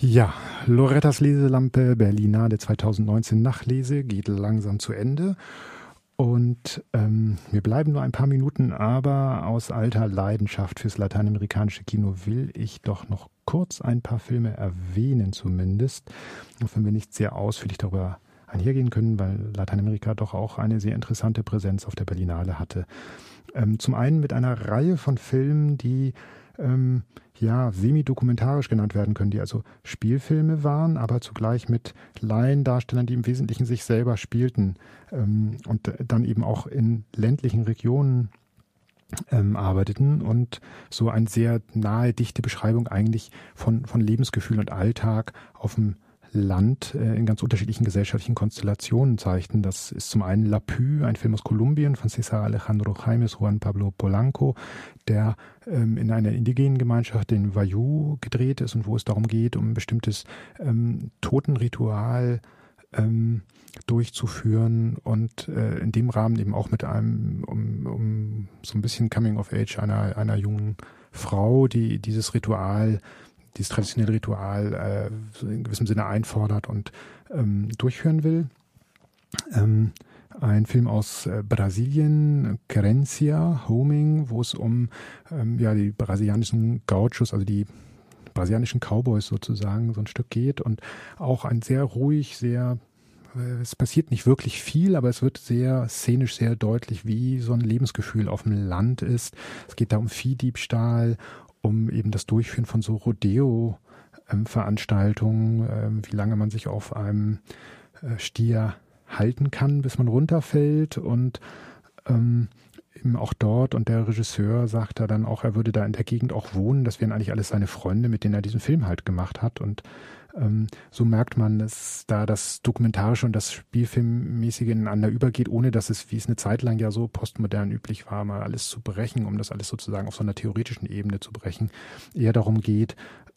Ja, Lorettas Leselampe Berlinale 2019 Nachlese geht langsam zu Ende. Und ähm, wir bleiben nur ein paar Minuten, aber aus alter Leidenschaft fürs lateinamerikanische Kino will ich doch noch kurz ein paar Filme erwähnen zumindest, auch wenn wir nicht sehr ausführlich darüber einhergehen können, weil Lateinamerika doch auch eine sehr interessante Präsenz auf der Berlinale hatte. Ähm, zum einen mit einer Reihe von Filmen, die ähm, ja, semi-dokumentarisch genannt werden können, die also Spielfilme waren, aber zugleich mit Laiendarstellern, die im Wesentlichen sich selber spielten ähm, und dann eben auch in ländlichen Regionen ähm, arbeiteten und so eine sehr nahe, dichte Beschreibung eigentlich von, von Lebensgefühl und Alltag auf dem Land äh, in ganz unterschiedlichen gesellschaftlichen Konstellationen zeigten. Das ist zum einen La Pü, ein Film aus Kolumbien von Cesar Alejandro Jaimes, Juan Pablo Polanco, der ähm, in einer indigenen Gemeinschaft, den Wayuu, gedreht ist und wo es darum geht, um ein bestimmtes ähm, Totenritual ähm, durchzuführen und äh, in dem Rahmen eben auch mit einem, um, um so ein bisschen Coming of Age einer, einer jungen Frau, die dieses Ritual dieses traditionelle Ritual äh, in gewissem Sinne einfordert und ähm, durchführen will. Ähm, ein Film aus äh, Brasilien, Querencia, Homing, wo es um ähm, ja, die brasilianischen Gauchos, also die brasilianischen Cowboys sozusagen, so ein Stück geht und auch ein sehr ruhig, sehr äh, es passiert nicht wirklich viel, aber es wird sehr szenisch sehr deutlich, wie so ein Lebensgefühl auf dem Land ist. Es geht da um Viehdiebstahl, um eben das Durchführen von so Rodeo-Veranstaltungen, ähm, wie lange man sich auf einem äh, Stier halten kann, bis man runterfällt und ähm, eben auch dort und der Regisseur sagt da dann auch, er würde da in der Gegend auch wohnen. Das wären eigentlich alles seine Freunde, mit denen er diesen Film halt gemacht hat und so merkt man, dass da das Dokumentarische und das Spielfilmmäßige ineinander übergeht, ohne dass es, wie es eine Zeit lang ja so postmodern üblich war, mal alles zu brechen, um das alles sozusagen auf so einer theoretischen Ebene zu brechen, eher darum geht,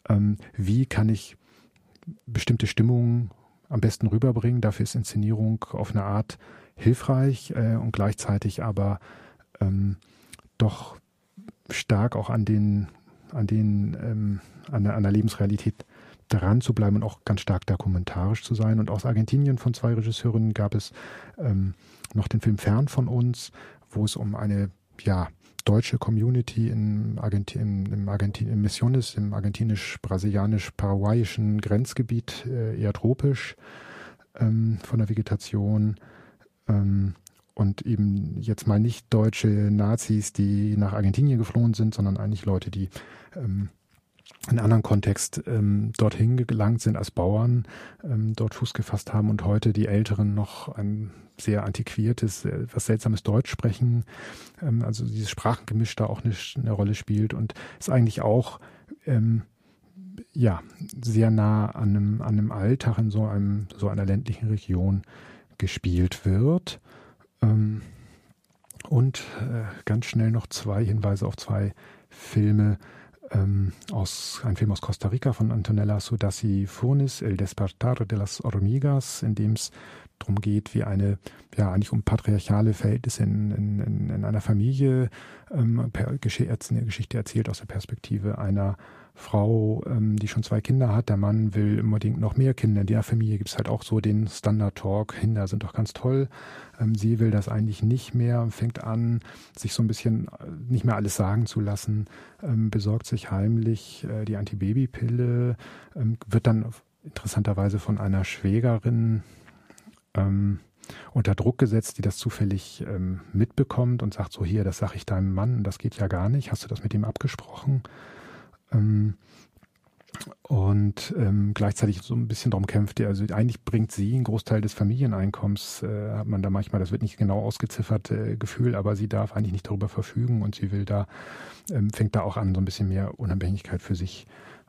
ähm, wie kann ich bestimmte Stimmungen am besten rüberbringen. Dafür ist Inszenierung auf eine Art hilfreich äh, und gleichzeitig aber ähm, doch stark auch an den, an den, ähm, an, an der Lebensrealität dran zu bleiben und auch ganz stark dokumentarisch zu sein. Und aus Argentinien von zwei Regisseurinnen gab es ähm, noch den Film Fern von uns, wo es um eine ja, deutsche Community in Argentin, im, Argentin, in Misiones, im argentinisch-brasilianisch-paraguayischen Grenzgebiet, äh, eher tropisch ähm, von der Vegetation. Ähm, und eben jetzt mal nicht deutsche Nazis, die nach Argentinien geflohen sind, sondern eigentlich Leute, die ähm, in anderen Kontext ähm, dorthin gelangt sind als Bauern, ähm, dort Fuß gefasst haben und heute die Älteren noch ein sehr antiquiertes, etwas seltsames Deutsch sprechen. Ähm, also dieses Sprachengemisch da auch eine, eine Rolle spielt und ist eigentlich auch ähm, ja sehr nah an einem, an einem Alltag in so einem so einer ländlichen Region gespielt wird. Ähm, und äh, ganz schnell noch zwei Hinweise auf zwei Filme, ähm, aus, ein Film aus Costa Rica von Antonella Sudasi Furnis, El Despertar de las Hormigas, in dem es darum geht, wie eine, ja, eigentlich um patriarchale Verhältnisse in, in, in einer Familie, ähm, per, Gesch eine Geschichte erzählt aus der Perspektive einer Frau, ähm, die schon zwei Kinder hat, der Mann will unbedingt noch mehr Kinder. In der Familie gibt es halt auch so den Standard-Talk, Kinder sind doch ganz toll. Ähm, sie will das eigentlich nicht mehr, fängt an, sich so ein bisschen äh, nicht mehr alles sagen zu lassen, ähm, besorgt sich heimlich äh, die Antibabypille, ähm, wird dann interessanterweise von einer Schwägerin ähm, unter Druck gesetzt, die das zufällig ähm, mitbekommt und sagt so hier, das sage ich deinem Mann, das geht ja gar nicht, hast du das mit ihm abgesprochen? Ähm, und ähm, gleichzeitig so ein bisschen darum kämpft, also eigentlich bringt sie einen Großteil des Familieneinkommens, äh, hat man da manchmal, das wird nicht genau ausgeziffert, äh, Gefühl, aber sie darf eigentlich nicht darüber verfügen und sie will da, ähm, fängt da auch an, so ein bisschen mehr Unabhängigkeit für sich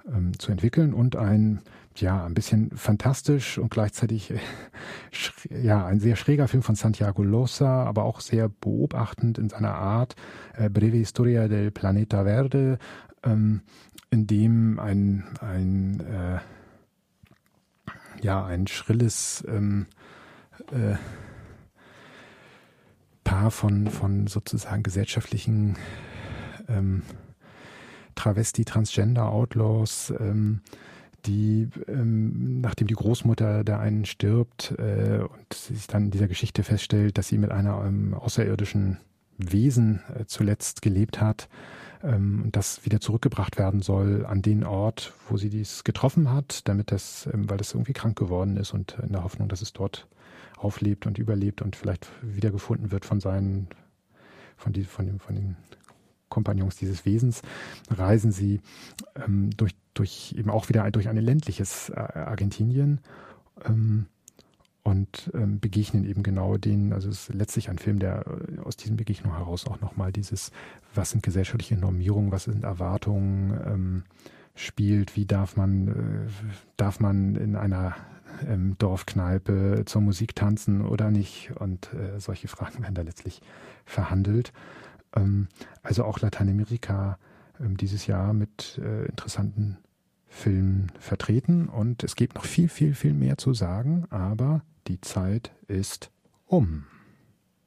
ähm, zu entwickeln und ein, ja, ein bisschen fantastisch und gleichzeitig, äh, ja, ein sehr schräger Film von Santiago Losa, aber auch sehr beobachtend in seiner Art, äh, Breve Historia del Planeta Verde, ähm, in dem ein, ein äh, ja, ein schrilles ähm, äh, Paar von, von sozusagen gesellschaftlichen ähm, Travesti, Transgender, Outlaws, ähm, die, ähm, nachdem die Großmutter der einen stirbt äh, und sich dann in dieser Geschichte feststellt, dass sie mit einer ähm, außerirdischen Wesen äh, zuletzt gelebt hat ähm, und das wieder zurückgebracht werden soll an den Ort, wo sie dies getroffen hat, damit das, ähm, weil das irgendwie krank geworden ist und in der Hoffnung, dass es dort auflebt und überlebt und vielleicht wiedergefunden wird von seinen, von, die, von, dem, von den Kompagnons dieses Wesens, reisen sie ähm, durch, durch eben auch wieder durch ein ländliches äh, Argentinien ähm, und ähm, begegnen eben genau den, also es ist letztlich ein Film, der äh, aus diesen Begegnungen heraus auch nochmal dieses, was sind gesellschaftliche Normierungen, was sind Erwartungen, ähm, spielt, wie darf man, äh, darf man in einer ähm, Dorfkneipe zur Musik tanzen oder nicht und äh, solche Fragen werden da letztlich verhandelt. Ähm, also auch Lateinamerika ähm, dieses Jahr mit äh, interessanten Filmen vertreten und es gibt noch viel, viel, viel mehr zu sagen, aber die Zeit ist um.